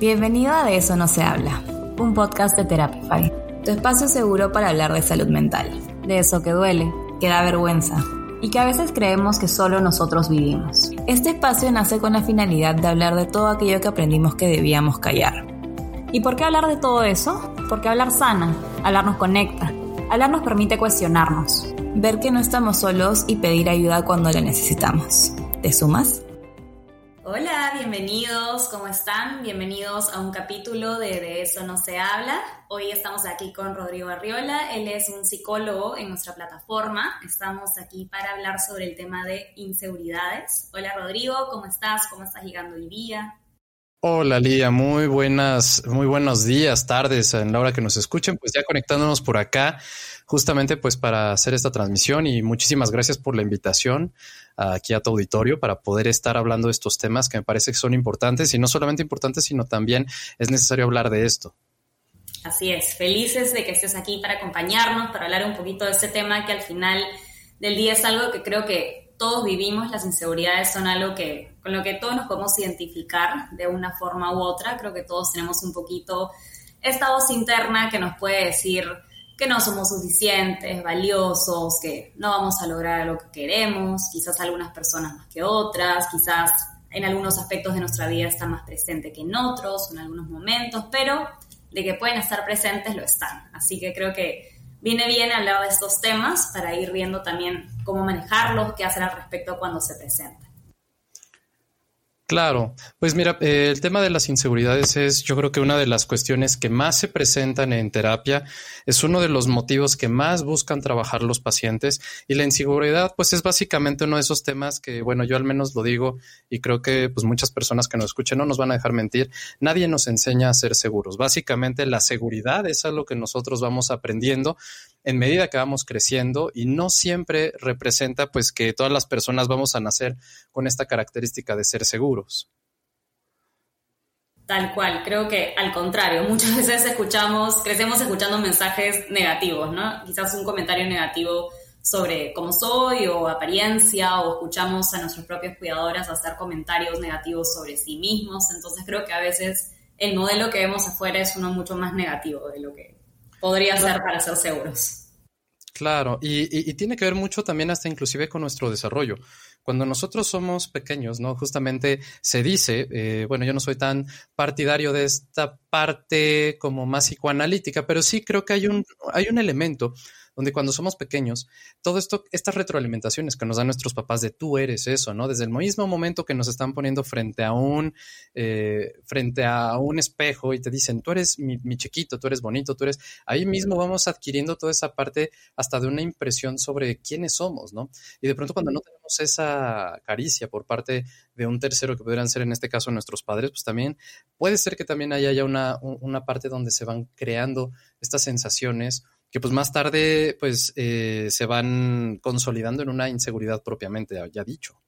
Bienvenido a De eso no se habla, un podcast de Therapify, tu espacio seguro para hablar de salud mental, de eso que duele, que da vergüenza y que a veces creemos que solo nosotros vivimos. Este espacio nace con la finalidad de hablar de todo aquello que aprendimos que debíamos callar. ¿Y por qué hablar de todo eso? Porque hablar sana, hablar nos conecta, hablar nos permite cuestionarnos, ver que no estamos solos y pedir ayuda cuando la necesitamos. ¿Te sumas? Bienvenidos, ¿cómo están? Bienvenidos a un capítulo de De eso no se habla. Hoy estamos aquí con Rodrigo Arriola, él es un psicólogo en nuestra plataforma. Estamos aquí para hablar sobre el tema de inseguridades. Hola Rodrigo, ¿cómo estás? ¿Cómo estás llegando hoy día? Hola Lía, muy buenas, muy buenos días, tardes en la hora que nos escuchen, pues ya conectándonos por acá, justamente pues para hacer esta transmisión y muchísimas gracias por la invitación aquí a tu auditorio para poder estar hablando de estos temas que me parece que son importantes y no solamente importantes, sino también es necesario hablar de esto. Así es, felices de que estés aquí para acompañarnos, para hablar un poquito de este tema que al final del día es algo que creo que todos vivimos, las inseguridades son algo que, con lo que todos nos podemos identificar de una forma u otra. Creo que todos tenemos un poquito esta voz interna que nos puede decir que no somos suficientes, valiosos, que no vamos a lograr lo que queremos, quizás algunas personas más que otras, quizás en algunos aspectos de nuestra vida está más presente que en otros, en algunos momentos, pero de que pueden estar presentes lo están. Así que creo que viene bien hablar de estos temas para ir viendo también cómo manejarlos, qué hacer al respecto cuando se presenta. Claro, pues mira, eh, el tema de las inseguridades es yo creo que una de las cuestiones que más se presentan en terapia, es uno de los motivos que más buscan trabajar los pacientes y la inseguridad pues es básicamente uno de esos temas que bueno, yo al menos lo digo y creo que pues muchas personas que nos escuchen no nos van a dejar mentir, nadie nos enseña a ser seguros, básicamente la seguridad es algo que nosotros vamos aprendiendo en medida que vamos creciendo y no siempre representa pues que todas las personas vamos a nacer con esta característica de ser seguros. Tal cual, creo que al contrario, muchas veces escuchamos, crecemos escuchando mensajes negativos, ¿no? Quizás un comentario negativo sobre cómo soy o apariencia o escuchamos a nuestros propios cuidadores hacer comentarios negativos sobre sí mismos, entonces creo que a veces el modelo que vemos afuera es uno mucho más negativo de lo que podría ser para ser seguros. Claro, y, tiene que ver mucho también hasta inclusive con nuestro desarrollo. Cuando nosotros somos pequeños, ¿no? Justamente se dice, eh, bueno, yo no soy tan partidario de esta parte como más psicoanalítica, pero sí creo que hay un, hay un elemento donde cuando somos pequeños, todo esto, estas retroalimentaciones que nos dan nuestros papás de tú eres eso, ¿no? Desde el mismo momento que nos están poniendo frente a un, eh, frente a un espejo y te dicen, tú eres mi, mi, chiquito, tú eres bonito, tú eres, ahí mismo vamos adquiriendo toda esa parte hasta de una impresión sobre quiénes somos, ¿no? Y de pronto cuando no tenemos esa caricia por parte de un tercero que pudieran ser en este caso nuestros padres, pues también puede ser que también haya una, una parte donde se van creando estas sensaciones que pues más tarde pues eh, se van consolidando en una inseguridad propiamente ya dicho.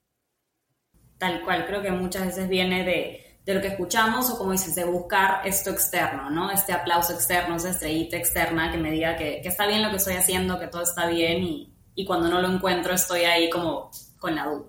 Tal cual, creo que muchas veces viene de, de, lo que escuchamos o como dices, de buscar esto externo, ¿no? Este aplauso externo, esa estrellita externa que me diga que, que está bien lo que estoy haciendo, que todo está bien y, y, cuando no lo encuentro estoy ahí como con la duda.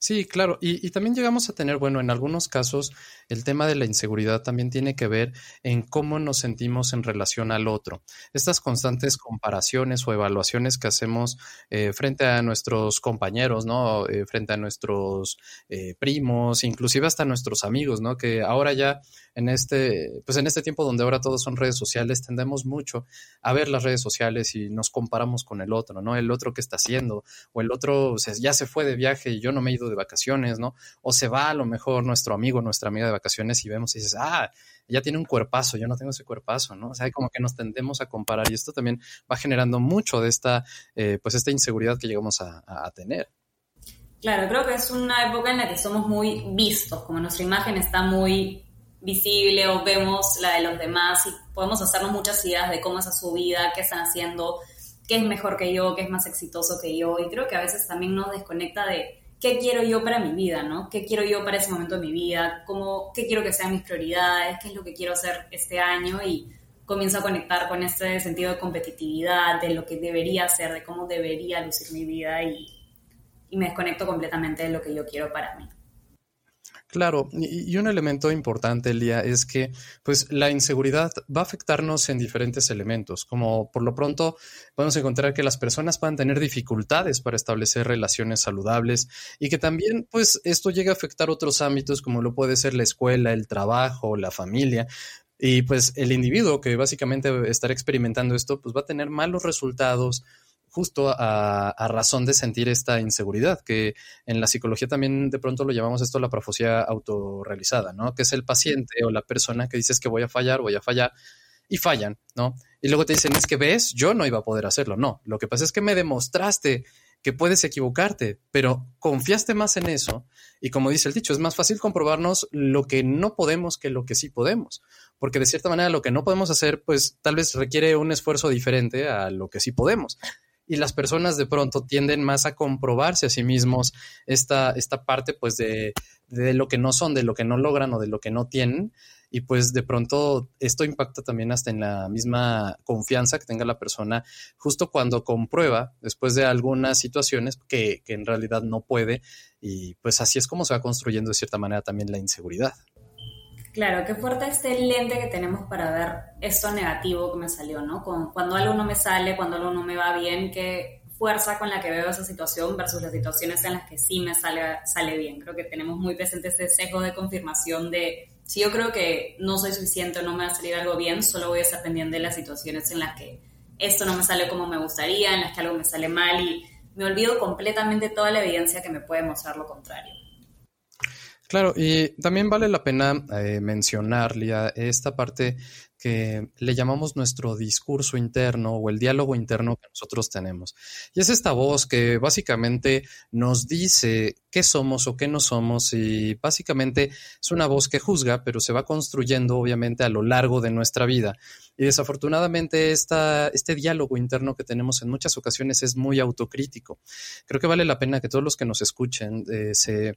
Sí, claro. Y, y, también llegamos a tener, bueno, en algunos casos el tema de la inseguridad también tiene que ver en cómo nos sentimos en relación al otro. Estas constantes comparaciones o evaluaciones que hacemos eh, frente a nuestros compañeros, ¿no? Eh, frente a nuestros eh, primos, inclusive hasta nuestros amigos, ¿no? Que ahora ya en este, pues en este tiempo donde ahora todos son redes sociales, tendemos mucho a ver las redes sociales y nos comparamos con el otro, ¿no? El otro que está haciendo, o el otro ya se fue de viaje y yo no me he ido de vacaciones, ¿no? O se va a lo mejor nuestro amigo, nuestra amiga de vacaciones y vemos y dices, ah, ella tiene un cuerpazo, yo no tengo ese cuerpazo, ¿no? O sea, como que nos tendemos a comparar y esto también va generando mucho de esta, eh, pues esta inseguridad que llegamos a, a tener. Claro, creo que es una época en la que somos muy vistos, como nuestra imagen está muy visible o vemos la de los demás y podemos hacernos muchas ideas de cómo es su vida, qué están haciendo, qué es mejor que yo, qué es más exitoso que yo. Y creo que a veces también nos desconecta de qué quiero yo para mi vida, ¿no? ¿Qué quiero yo para ese momento de mi vida? ¿Cómo, ¿Qué quiero que sean mis prioridades? ¿Qué es lo que quiero hacer este año? Y comienzo a conectar con este sentido de competitividad, de lo que debería hacer, de cómo debería lucir mi vida y, y me desconecto completamente de lo que yo quiero para mí. Claro, y, un elemento importante, Elia, es que pues la inseguridad va a afectarnos en diferentes elementos, como por lo pronto podemos encontrar que las personas puedan tener dificultades para establecer relaciones saludables y que también pues esto llega a afectar otros ámbitos como lo puede ser la escuela, el trabajo, la familia, y pues el individuo que básicamente estará experimentando esto, pues va a tener malos resultados, justo a, razón de sentir esta inseguridad, que en la psicología también de pronto lo llamamos esto la profecía autorrealizada, ¿no? Que es el paciente o la persona que dices que voy a fallar, voy a fallar, y fallan, ¿no? Y luego te dicen, es que ves, yo no iba a poder hacerlo, no, lo que pasa es que me demostraste que puedes equivocarte, pero confiaste más en eso y como dice el dicho, es más fácil comprobarnos lo que no podemos que lo que sí podemos, porque de cierta manera lo que no podemos hacer, pues tal vez requiere un esfuerzo diferente a lo que sí podemos y las personas de pronto tienden más a comprobarse a sí mismos esta, esta parte pues de, de lo que no son, de lo que no logran o de lo que no tienen. Y pues de pronto esto impacta también hasta en la misma confianza que tenga la persona justo cuando comprueba después de algunas situaciones que, que en realidad no puede. Y pues así es como se va construyendo de cierta manera también la inseguridad. Claro, qué fuerte este lente que tenemos para ver esto negativo que me salió, ¿no? cuando algo no me sale, cuando algo no me va bien, qué fuerza con la que veo esa situación versus las situaciones en las que sí me sale, sale bien. Creo que tenemos muy presente este sesgo de confirmación de si yo creo que no soy suficiente o no me va a salir algo bien, solo voy a estar pendiente de las situaciones en las que esto no me sale como me gustaría, en las que algo me sale mal y me olvido completamente toda la evidencia que me puede mostrar lo contrario. Claro, y también vale la pena eh, mencionar, esta parte que le llamamos nuestro discurso interno o el diálogo interno que nosotros tenemos. Y es esta voz que básicamente nos dice qué somos o qué no somos y básicamente es una voz que juzga, pero se va construyendo obviamente a lo largo de nuestra vida. Y desafortunadamente esta, este diálogo interno que tenemos en muchas ocasiones es muy autocrítico. Creo que vale la pena que todos los que nos escuchen eh, se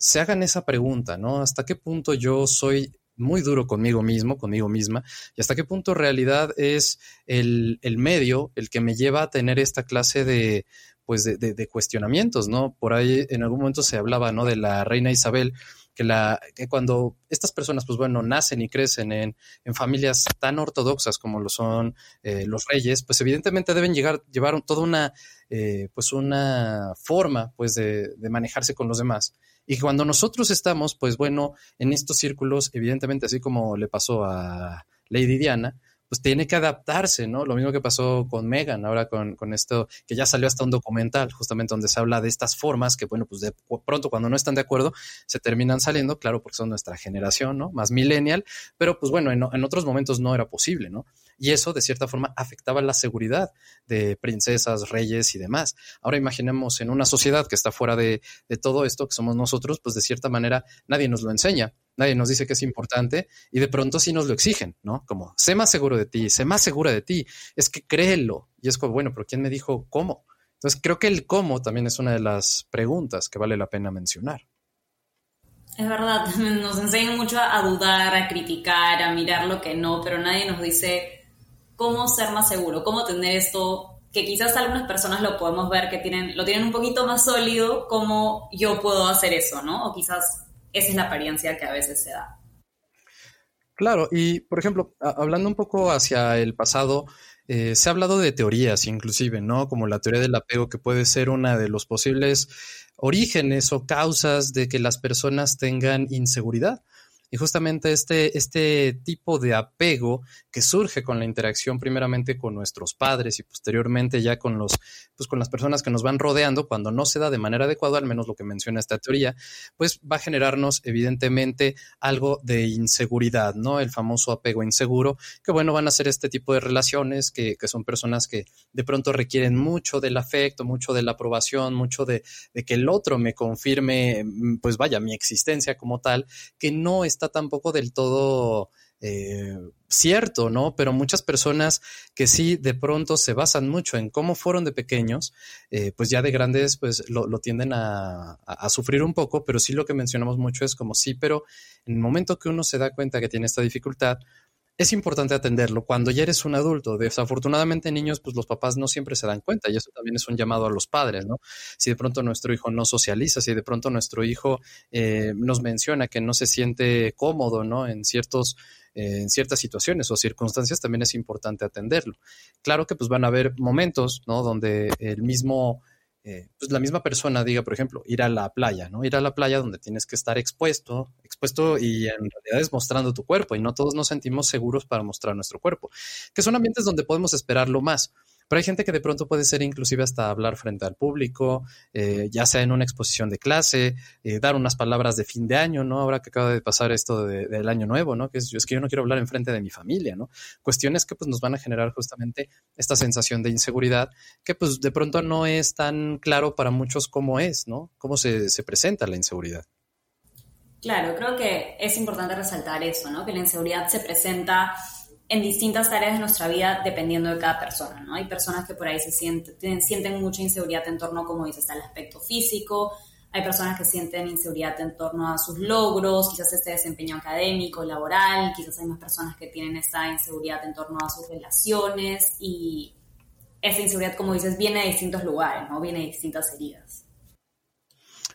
se hagan esa pregunta, ¿no? ¿Hasta qué punto yo soy muy duro conmigo mismo, conmigo misma, y hasta qué punto realidad es el, medio el que me lleva a tener esta clase de, pues de, cuestionamientos, ¿no? Por ahí en algún momento se hablaba, ¿no? De la reina Isabel, que, la, que cuando estas personas, pues bueno, nacen y crecen en, familias tan ortodoxas como lo son eh, los reyes, pues evidentemente deben llegar, llevar toda una, eh, pues una forma, pues de, de manejarse con los demás. Y cuando nosotros estamos, pues bueno, en estos círculos, evidentemente, así como le pasó a Lady Diana, pues tiene que adaptarse, ¿no? Lo mismo que pasó con Megan, ahora con, con, esto, que ya salió hasta un documental, justamente donde se habla de estas formas que, bueno, pues de pronto cuando no están de acuerdo, se terminan saliendo, claro, porque son nuestra generación, ¿no? Más millennial, pero pues bueno, en, en otros momentos no era posible, ¿no? Y eso, de cierta forma, afectaba la seguridad de princesas, reyes y demás. Ahora imaginemos en una sociedad que está fuera de, todo esto, que somos nosotros, pues de cierta manera nadie nos lo enseña, nadie nos dice que es importante y de pronto sí nos lo exigen, ¿no? Como, sé más seguro de ti, sé más segura de ti, es que créelo. Y es como, bueno, pero ¿quién me dijo cómo? Entonces creo que el cómo también es una de las preguntas que vale la pena mencionar. Es verdad, nos enseñan mucho a dudar, a criticar, a mirar lo que no, pero nadie nos dice cómo ser más seguro, cómo tener esto, que quizás algunas personas lo podemos ver que tienen, lo tienen un poquito más sólido, cómo yo puedo hacer eso, ¿no? O quizás esa es la apariencia que a veces se da. Claro, y por ejemplo, hablando un poco hacia el pasado, eh, se ha hablado de teorías inclusive, ¿no? Como la teoría del apego, que puede ser una de los posibles orígenes o causas de que las personas tengan inseguridad. Y justamente este, este tipo de apego que surge con la interacción primeramente con nuestros padres y posteriormente ya con los, pues con las personas que nos van rodeando, cuando no se da de manera adecuada, al menos lo que menciona esta teoría, pues va a generarnos evidentemente algo de inseguridad, ¿no? El famoso apego inseguro, que bueno, van a ser este tipo de relaciones que, que son personas que de pronto requieren mucho del afecto, mucho de la aprobación, mucho de, de que el otro me confirme, pues vaya, mi existencia como tal, que no es está tampoco del todo eh, cierto, ¿no? Pero muchas personas que sí de pronto se basan mucho en cómo fueron de pequeños, eh, pues ya de grandes pues lo, tienden a, sufrir un poco, pero sí lo que mencionamos mucho es como sí, pero en el momento que uno se da cuenta que tiene esta dificultad, es importante atenderlo cuando ya eres un adulto. Desafortunadamente, niños, pues los papás no siempre se dan cuenta y eso también es un llamado a los padres, ¿no? Si de pronto nuestro hijo no socializa, si de pronto nuestro hijo eh, nos menciona que no se siente cómodo, ¿no? En ciertos en ciertas situaciones o circunstancias también es importante atenderlo. Claro que pues van a haber momentos, ¿no? Donde el mismo eh, pues la misma persona diga, por ejemplo, ir a la playa, ¿no? Ir a la playa donde tienes que estar expuesto, expuesto y en realidad es mostrando tu cuerpo y no todos nos sentimos seguros para mostrar nuestro cuerpo, que son ambientes donde podemos esperarlo más. Pero hay gente que de pronto puede ser inclusive hasta hablar frente al público, eh, ya sea en una exposición de clase, eh, dar unas palabras de fin de año, ¿no? Ahora que acaba de pasar esto del año nuevo, ¿no? Es, es, que yo no quiero hablar en frente de mi familia, ¿no? Cuestiones que pues nos van a generar justamente esta sensación de inseguridad que pues de pronto no es tan claro para muchos cómo es, ¿no? Cómo se, se presenta la inseguridad. Claro, creo que es importante resaltar eso, ¿no? Que la inseguridad se presenta en distintas áreas de nuestra vida dependiendo de cada persona, ¿no? Hay personas que por ahí se sienten, sienten mucha inseguridad en torno, como dices, al aspecto físico, hay personas que sienten inseguridad en torno a sus logros, quizás este desempeño académico, laboral, quizás hay más personas que tienen esa inseguridad en torno a sus relaciones y esa inseguridad, como dices, viene de distintos lugares, ¿no? Viene de distintas heridas.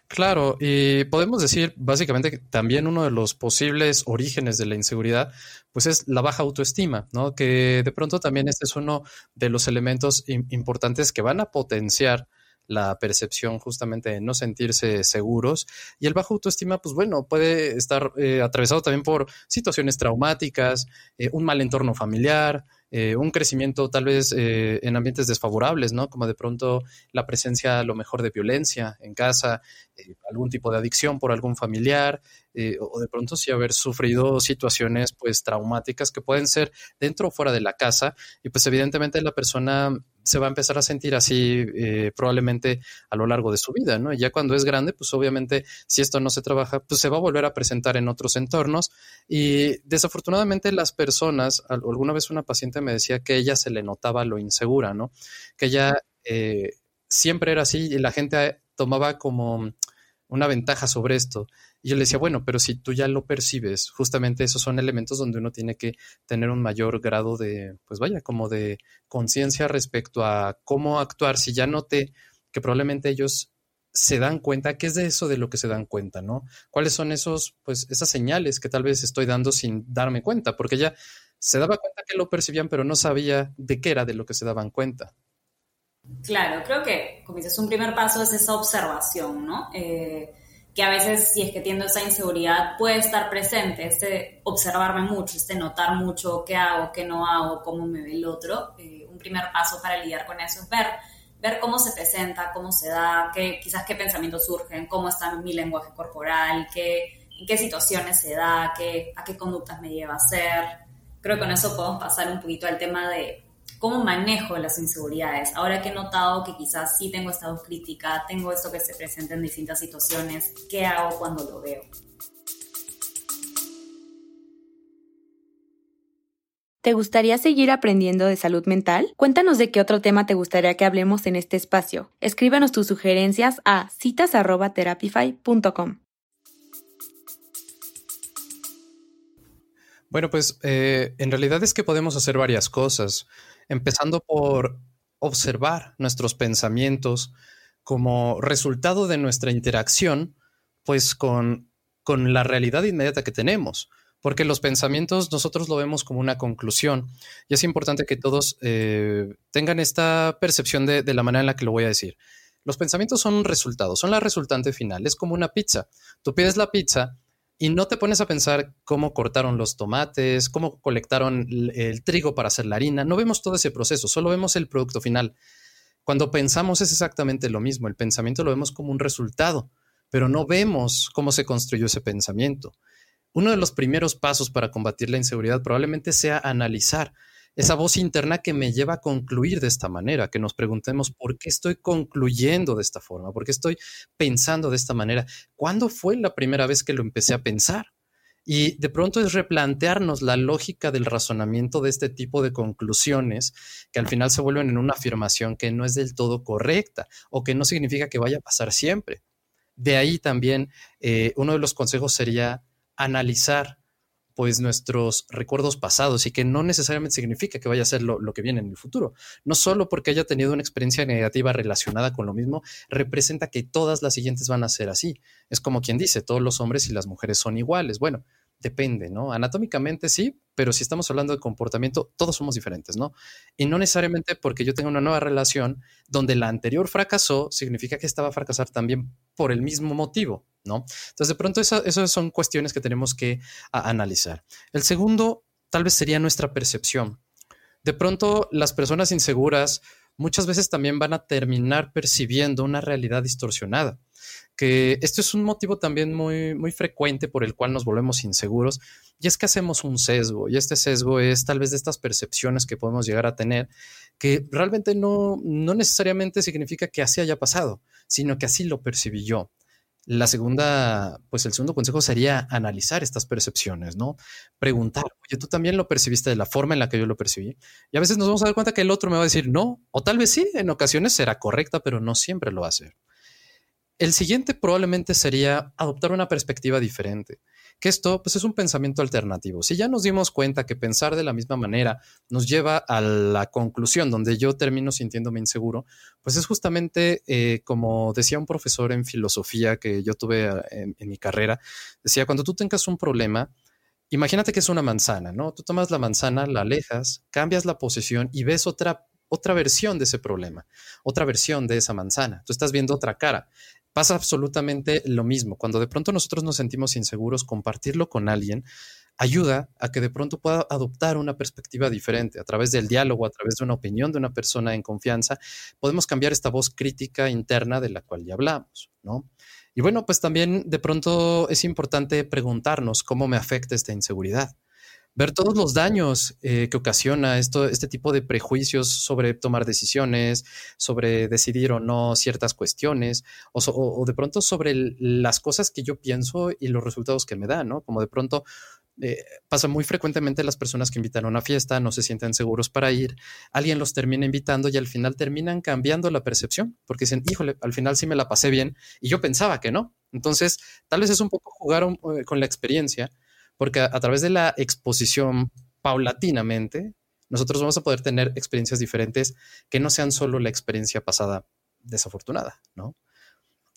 Claro, y podemos decir básicamente que también uno de los posibles orígenes de la inseguridad, pues es la baja autoestima, ¿no? Que de pronto también este es uno de los elementos importantes que van a potenciar la percepción justamente de no sentirse seguros. Y el bajo autoestima, pues bueno, puede estar eh, atravesado también por situaciones traumáticas, eh, un mal entorno familiar, eh, un crecimiento tal vez eh, en ambientes desfavorables, ¿no? Como de pronto la presencia a lo mejor de violencia en casa, eh, algún tipo de adicción por algún familiar, o de pronto sí haber sufrido situaciones pues traumáticas que pueden ser dentro o fuera de la casa y pues evidentemente la persona se va a empezar a sentir así eh, probablemente a lo largo de su vida, ¿no? Y ya cuando es grande, pues obviamente si esto no se trabaja, pues se va a volver a presentar en otros entornos y desafortunadamente las personas, alguna vez una paciente me decía que ella se le notaba lo insegura, ¿no? Que ella eh, siempre era así y la gente tomaba como una ventaja sobre esto. Y yo le decía, bueno, pero si tú ya lo percibes, justamente esos son elementos donde uno tiene que tener un mayor grado de, pues vaya, como de conciencia respecto a cómo actuar. Si ya noté que probablemente ellos se dan cuenta, ¿qué es de eso de lo que se dan cuenta, no? ¿Cuáles son esos, pues, esas señales que tal vez estoy dando sin darme cuenta? Porque ya se daba cuenta que lo percibían, pero no sabía de qué era de lo que se daban cuenta. Claro, creo que, como dices, un primer paso es esa observación, ¿no? Eh, que a veces, si es que tiendo esa inseguridad, puede estar presente, este observarme mucho, este notar mucho qué hago, qué no hago, cómo me ve el otro. Eh, un primer paso para lidiar con eso es ver, ver cómo se presenta, cómo se da, qué, quizás qué pensamientos surgen, cómo está mi lenguaje corporal, qué, en qué situaciones se da, qué, a qué conductas me lleva a hacer. Creo que con eso podemos pasar un poquito al tema de ¿Cómo manejo las inseguridades? Ahora que he notado que quizás sí tengo esta crítica, tengo esto que se presenta en distintas situaciones, ¿qué hago cuando lo veo? ¿Te gustaría seguir aprendiendo de salud mental? Cuéntanos de qué otro tema te gustaría que hablemos en este espacio. Escríbanos tus sugerencias a citas.therapify.com. Bueno, pues eh, en realidad es que podemos hacer varias cosas empezando por observar nuestros pensamientos como resultado de nuestra interacción, pues con, con la realidad inmediata que tenemos porque los pensamientos nosotros lo vemos como una conclusión y es importante que todos eh, tengan esta percepción de, de, la manera en la que lo voy a decir. Los pensamientos son un resultado, son la resultante final, es como una pizza. Tú pides la pizza y no te pones a pensar cómo cortaron los tomates, cómo colectaron el trigo para hacer la harina. No vemos todo ese proceso, solo vemos el producto final. Cuando pensamos es exactamente lo mismo. El pensamiento lo vemos como un resultado, pero no vemos cómo se construyó ese pensamiento. Uno de los primeros pasos para combatir la inseguridad probablemente sea analizar esa voz interna que me lleva a concluir de esta manera, que nos preguntemos por qué estoy concluyendo de esta forma, por qué estoy pensando de esta manera, cuándo fue la primera vez que lo empecé a pensar. Y de pronto es replantearnos la lógica del razonamiento de este tipo de conclusiones que al final se vuelven en una afirmación que no es del todo correcta o que no significa que vaya a pasar siempre. De ahí también eh, uno de los consejos sería analizar pues nuestros recuerdos pasados y que no necesariamente significa que vaya a ser lo, que viene en el futuro. No solo porque haya tenido una experiencia negativa relacionada con lo mismo, representa que todas las siguientes van a ser así. Es como quien dice, todos los hombres y las mujeres son iguales. Bueno, depende, ¿no? Anatómicamente sí, pero si estamos hablando de comportamiento, todos somos diferentes, ¿no? Y no necesariamente porque yo tenga una nueva relación donde la anterior fracasó, significa que esta va a fracasar también por el mismo motivo, ¿no? Entonces, de pronto, esas son cuestiones que tenemos que analizar. El segundo, tal vez sería nuestra percepción. De pronto, las personas inseguras muchas veces también van a terminar percibiendo una realidad distorsionada que esto es un motivo también muy, muy frecuente por el cual nos volvemos inseguros, y es que hacemos un sesgo, y este sesgo es tal vez de estas percepciones que podemos llegar a tener, que realmente no, no necesariamente significa que así haya pasado, sino que así lo percibí yo. La segunda, pues el segundo consejo sería analizar estas percepciones, ¿no? Preguntar, oye, tú también lo percibiste de la forma en la que yo lo percibí. Y a veces nos vamos a dar cuenta que el otro me va a decir no, o tal vez sí, en ocasiones será correcta, pero no siempre lo va a hacer. El siguiente probablemente sería adoptar una perspectiva diferente, que esto pues, es un pensamiento alternativo. Si ya nos dimos cuenta que pensar de la misma manera nos lleva a la conclusión donde yo termino sintiéndome inseguro, pues es justamente eh, como decía un profesor en filosofía que yo tuve eh, en, en mi carrera, decía, cuando tú tengas un problema, imagínate que es una manzana, ¿no? Tú tomas la manzana, la alejas, cambias la posición y ves otra otra versión de ese problema, otra versión de esa manzana. Tú estás viendo otra cara. Pasa absolutamente lo mismo. Cuando de pronto nosotros nos sentimos inseguros, compartirlo con alguien ayuda a que de pronto pueda adoptar una perspectiva diferente. A través del diálogo, a través de una opinión de una persona en confianza, podemos cambiar esta voz crítica interna de la cual ya hablamos, ¿no? Y bueno, pues también de pronto es importante preguntarnos cómo me afecta esta inseguridad ver todos los daños eh, que ocasiona esto, este tipo de prejuicios sobre tomar decisiones, sobre decidir o no ciertas cuestiones, o, de pronto sobre las cosas que yo pienso y los resultados que me dan, ¿no? Como de pronto eh, pasa muy frecuentemente las personas que invitan a una fiesta, no se sienten seguros para ir, alguien los termina invitando y al final terminan cambiando la percepción, porque dicen, híjole, al final sí me la pasé bien y yo pensaba que no. Entonces, tal vez es un poco jugar eh, con la experiencia porque a, través de la exposición paulatinamente, nosotros vamos a poder tener experiencias diferentes que no sean solo la experiencia pasada desafortunada, ¿no?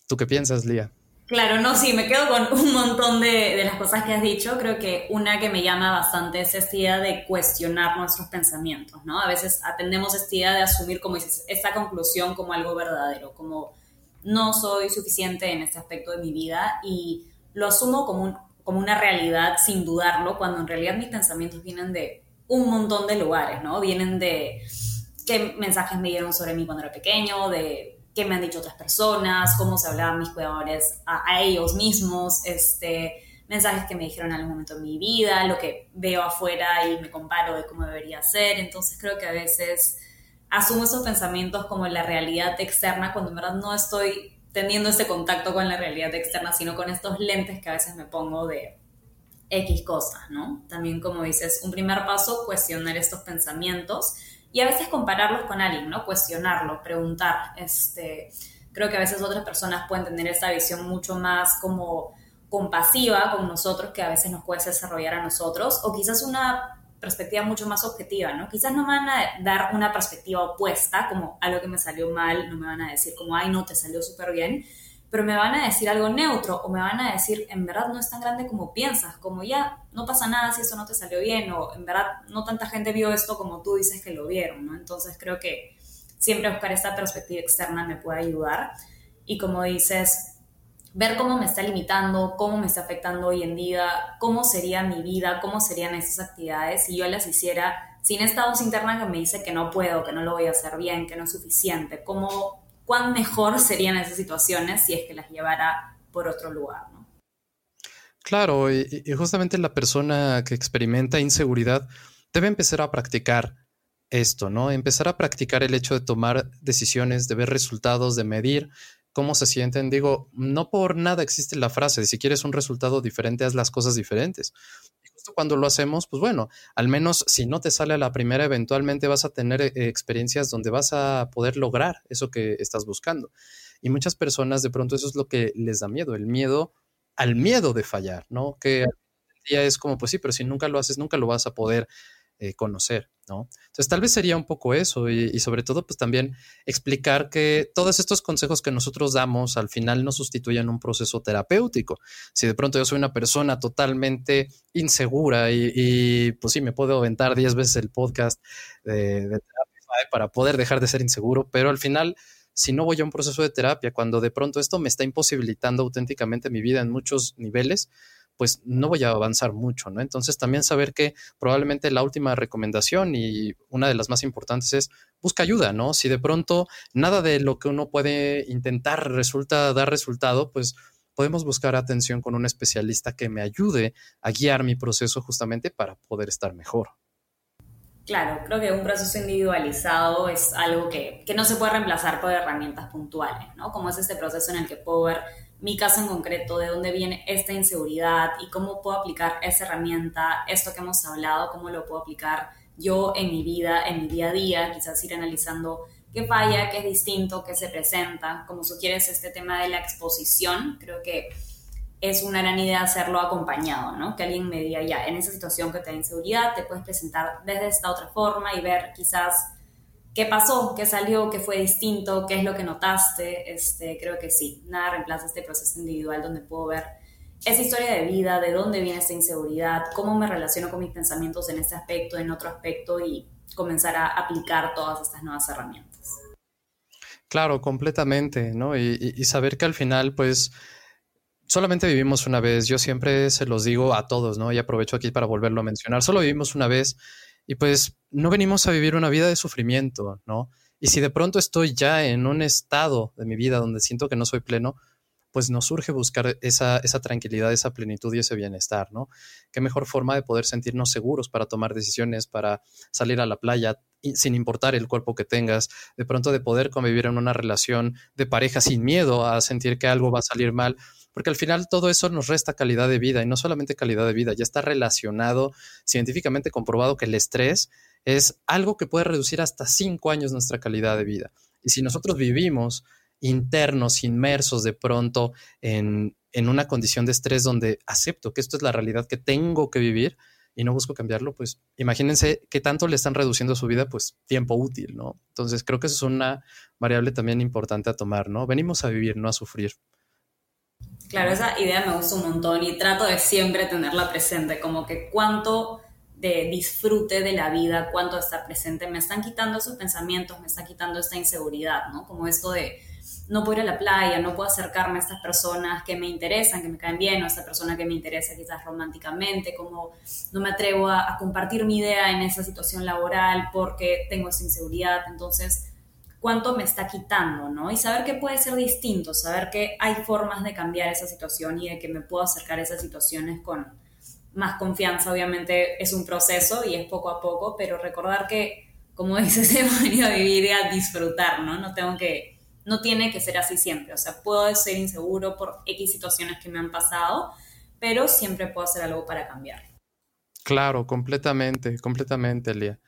¿Tú qué piensas, Lía? Claro, no, sí, me quedo con un montón de, de, las cosas que has dicho. Creo que una que me llama bastante es esta idea de cuestionar nuestros pensamientos, ¿no? A veces atendemos esta idea de asumir, como dices, esta conclusión como algo verdadero, como no soy suficiente en este aspecto de mi vida y lo asumo como un como una realidad sin dudarlo, cuando en realidad mis pensamientos vienen de un montón de lugares, ¿no? Vienen de qué mensajes me dieron sobre mí cuando era pequeño, de qué me han dicho otras personas, cómo se hablaban mis cuidadores a, ellos mismos, este, mensajes que me dijeron en algún momento de mi vida, lo que veo afuera y me comparo de cómo debería ser. Entonces creo que a veces asumo esos pensamientos como la realidad externa cuando en verdad no estoy teniendo ese contacto con la realidad externa, sino con estos lentes que a veces me pongo de X cosas, ¿no? También, como dices, un primer paso, cuestionar estos pensamientos y a veces compararlos con alguien, ¿no? Cuestionarlo, preguntar. Este, creo que a veces otras personas pueden tener esta visión mucho más como compasiva con nosotros que a veces nos puede desarrollar a nosotros, o quizás una perspectiva mucho más objetiva, ¿no? Quizás no van a dar una perspectiva opuesta, como algo que me salió mal, no me van a decir como, ay, no, te salió súper bien, pero me van a decir algo neutro o me van a decir, en verdad no es tan grande como piensas, como ya, no pasa nada si eso no te salió bien, o en verdad no tanta gente vio esto como tú dices que lo vieron, ¿no? Entonces creo que siempre buscar esta perspectiva externa me puede ayudar. Y como dices, ver cómo me está limitando, cómo me está afectando hoy en día, cómo sería mi vida, cómo serían esas actividades si yo las hiciera sin esta voz interna que me dice que no puedo, que no lo voy a hacer bien, que no es suficiente, cómo, cuán mejor serían esas situaciones si es que las llevara por otro lugar. ¿no? Claro, y, y justamente la persona que experimenta inseguridad debe empezar a practicar esto, ¿no? Empezar a practicar el hecho de tomar decisiones, de ver resultados, de medir cómo se sienten. Digo, no por nada existe la frase, si quieres un resultado diferente, haz las cosas diferentes. Cuando lo hacemos, pues bueno, al menos si no te sale a la primera, eventualmente vas a tener eh, experiencias donde vas a poder lograr eso que estás buscando. Y muchas personas de pronto eso es lo que les da miedo, el miedo al miedo de fallar, ¿no? Que día es como, pues sí, pero si nunca lo haces, nunca lo vas a poder eh, conocer, ¿no? Entonces tal vez sería un poco eso y, sobre todo pues también explicar que todos estos consejos que nosotros damos al final no sustituyen un proceso terapéutico. Si de pronto yo soy una persona totalmente insegura y, pues sí, me puedo aventar 10 veces el podcast de, de para poder dejar de ser inseguro, pero al final si no voy a un proceso de terapia, cuando de pronto esto me está imposibilitando auténticamente mi vida en muchos niveles, pues no voy a avanzar mucho, ¿no? Entonces también saber que probablemente la última recomendación y una de las más importantes es busca ayuda, ¿no? Si de pronto nada de lo que uno puede intentar resulta dar resultado, pues podemos buscar atención con un especialista que me ayude a guiar mi proceso justamente para poder estar mejor. Claro, creo que un proceso individualizado es algo que, que no se puede reemplazar por herramientas puntuales, ¿no? Como es este proceso en el que puedo ver mi caso en concreto, de dónde viene esta inseguridad y cómo puedo aplicar esa herramienta, esto que hemos hablado, cómo lo puedo aplicar yo en mi vida, en mi día a día, quizás ir analizando qué falla, qué es distinto, qué se presenta. Como sugieres este tema de la exposición, creo que es una gran idea hacerlo acompañado, ¿no? Que alguien me diga, ya, en esa situación que te da inseguridad, te puedes presentar desde esta otra forma y ver quizás ¿Qué pasó? ¿Qué salió? ¿Qué fue distinto? ¿Qué es lo que notaste? Este, creo que sí, nada reemplaza este proceso individual donde puedo ver esa historia de vida, de dónde viene esta inseguridad, cómo me relaciono con mis pensamientos en este aspecto, en otro aspecto y comenzar a aplicar todas estas nuevas herramientas. Claro, completamente, ¿no? Y saber que al final, pues, solamente vivimos una vez. Yo siempre se los digo a todos, ¿no? Y aprovecho aquí para volverlo a mencionar. Solo vivimos una vez y pues no venimos a vivir una vida de sufrimiento, ¿no? Y si de pronto estoy ya en un estado de mi vida donde siento que no soy pleno, pues nos surge buscar esa, esa tranquilidad, esa plenitud y ese bienestar, ¿no? Qué mejor forma de poder sentirnos seguros para tomar decisiones, para salir a la playa sin importar el cuerpo que tengas, de pronto de poder convivir en una relación de pareja sin miedo a sentir que algo va a salir mal porque al final todo eso nos resta calidad de vida y no solamente calidad de vida, ya está relacionado, científicamente comprobado que el estrés es algo que puede reducir hasta cinco años nuestra calidad de vida. Y si nosotros vivimos internos, inmersos de pronto en, en una condición de estrés donde acepto que esto es la realidad que tengo que vivir, y no busco cambiarlo, pues imagínense qué tanto le están reduciendo su vida, pues tiempo útil, ¿no? Entonces creo que eso es una variable también importante a tomar, ¿no? Venimos a vivir, no a sufrir. Claro, esa idea me gusta un montón y trato de siempre tenerla presente, como que cuánto de disfrute de la vida, cuánto está presente, me están quitando esos pensamientos, me está quitando esta inseguridad, ¿no? Como esto de no puedo ir a la playa, no puedo acercarme a estas personas que me interesan, que me caen bien, o a esta persona que me interesa quizás románticamente, como no me atrevo a, a compartir mi idea en esa situación laboral porque tengo esa inseguridad, entonces cuánto me está quitando, ¿no? Y saber que puede ser distinto, saber que hay formas de cambiar esa situación y de que me puedo acercar a esas situaciones con más confianza. Obviamente es un proceso y es poco a poco, pero recordar que, como dices, hemos venido a vivir y a disfrutar, ¿no? No tengo que, no tiene que ser así siempre. O sea, puedo ser inseguro por X situaciones que me han pasado, pero siempre puedo hacer algo para cambiar. Claro, completamente, completamente, Elia.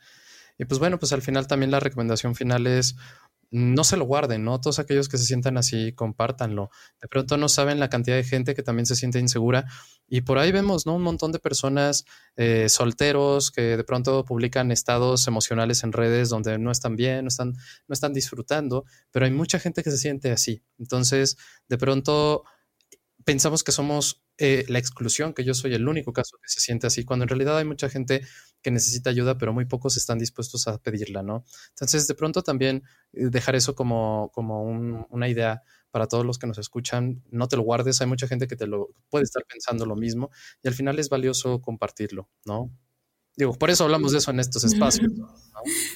Y pues bueno, pues al final también la recomendación final es no se lo guarden, ¿no? Todos aquellos que se sientan así, compártanlo. De pronto no saben la cantidad de gente que también se siente insegura y por ahí vemos, ¿no? Un montón de personas eh, solteros que de pronto publican estados emocionales en redes donde no están bien, no están, no están disfrutando, pero hay mucha gente que se siente así. Entonces, de pronto pensamos que somos eh, la exclusión, que yo soy el único caso que se siente así, cuando en realidad hay mucha gente que necesita ayuda, pero muy pocos están dispuestos a pedirla, ¿no? Entonces, de pronto también eh, dejar eso como, como una idea para todos los que nos escuchan, no te lo guardes, hay mucha gente que te lo puede estar pensando lo mismo y al final es valioso compartirlo, ¿no? Digo, por eso hablamos de eso en estos espacios.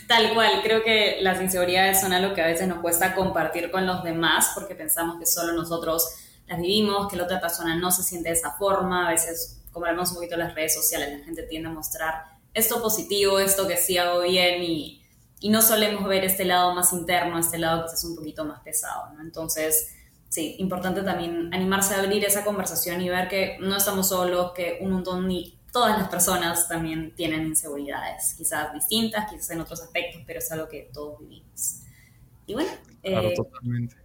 Tal cual, creo que las inseguridades son algo que a veces nos cuesta compartir con los demás porque pensamos que solo nosotros las vivimos, que la otra persona no se siente de esa forma, a veces, como vemos un poquito en las redes sociales, la gente tiende a mostrar esto positivo, esto que sí hago bien y, y no solemos ver este lado más interno, este lado que es un poquito más pesado, ¿no? Entonces, sí, importante también animarse a abrir esa conversación y ver que no estamos solos, que un montón ni todas las personas también tienen inseguridades, quizás distintas, quizás en otros aspectos, pero es algo que todos vivimos. Y bueno, eh,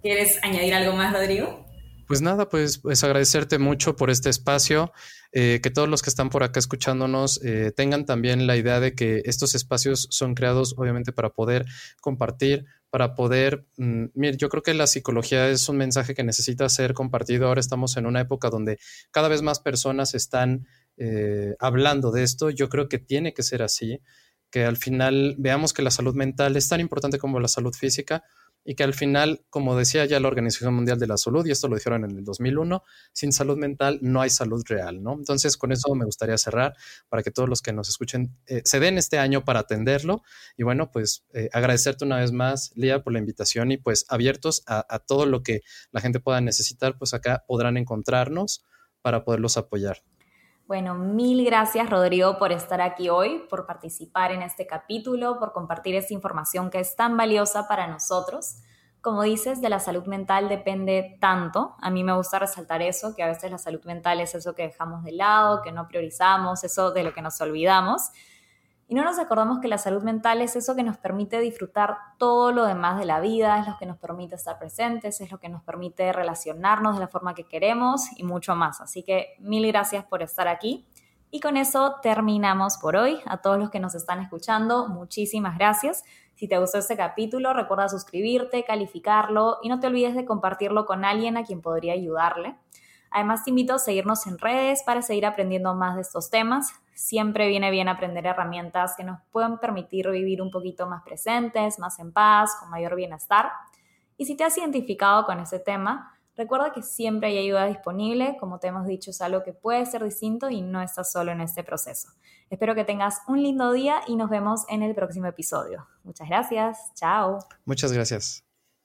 ¿quieres añadir algo más, Rodrigo? Pues nada, pues, pues agradecerte mucho por este espacio, eh, que todos los que están por acá escuchándonos eh, tengan también la idea de que estos espacios son creados obviamente para poder compartir, para poder, mm, mire, yo creo que la psicología es un mensaje que necesita ser compartido. Ahora estamos en una época donde cada vez más personas están eh, hablando de esto. Yo creo que tiene que ser así, que al final veamos que la salud mental es tan importante como la salud física y que al final, como decía ya la Organización Mundial de la Salud, y esto lo dijeron en el 2001, sin salud mental no hay salud real, ¿no? Entonces, con eso me gustaría cerrar para que todos los que nos escuchen eh, se den este año para atenderlo. Y bueno, pues eh, agradecerte una vez más, Lía, por la invitación y pues abiertos a, a todo lo que la gente pueda necesitar, pues acá podrán encontrarnos para poderlos apoyar. Bueno, mil gracias Rodrigo por estar aquí hoy, por participar en este capítulo, por compartir esta información que es tan valiosa para nosotros. Como dices, de la salud mental depende tanto. A mí me gusta resaltar eso, que a veces la salud mental es eso que dejamos de lado, que no priorizamos, eso de lo que nos olvidamos. Y no nos acordamos que la salud mental es eso que nos permite disfrutar todo lo demás de la vida, es lo que nos permite estar presentes, es lo que nos permite relacionarnos de la forma que queremos y mucho más. Así que mil gracias por estar aquí. Y con eso terminamos por hoy. A todos los que nos están escuchando, muchísimas gracias. Si te gustó este capítulo, recuerda suscribirte, calificarlo y no te olvides de compartirlo con alguien a quien podría ayudarle. Además, te invito a seguirnos en redes para seguir aprendiendo más de estos temas. Siempre viene bien aprender herramientas que nos puedan permitir vivir un poquito más presentes, más en paz, con mayor bienestar. Y si te has identificado con ese tema, recuerda que siempre hay ayuda disponible. Como te hemos dicho, es algo que puede ser distinto y no estás solo en este proceso. Espero que tengas un lindo día y nos vemos en el próximo episodio. Muchas gracias. Chao. Muchas gracias.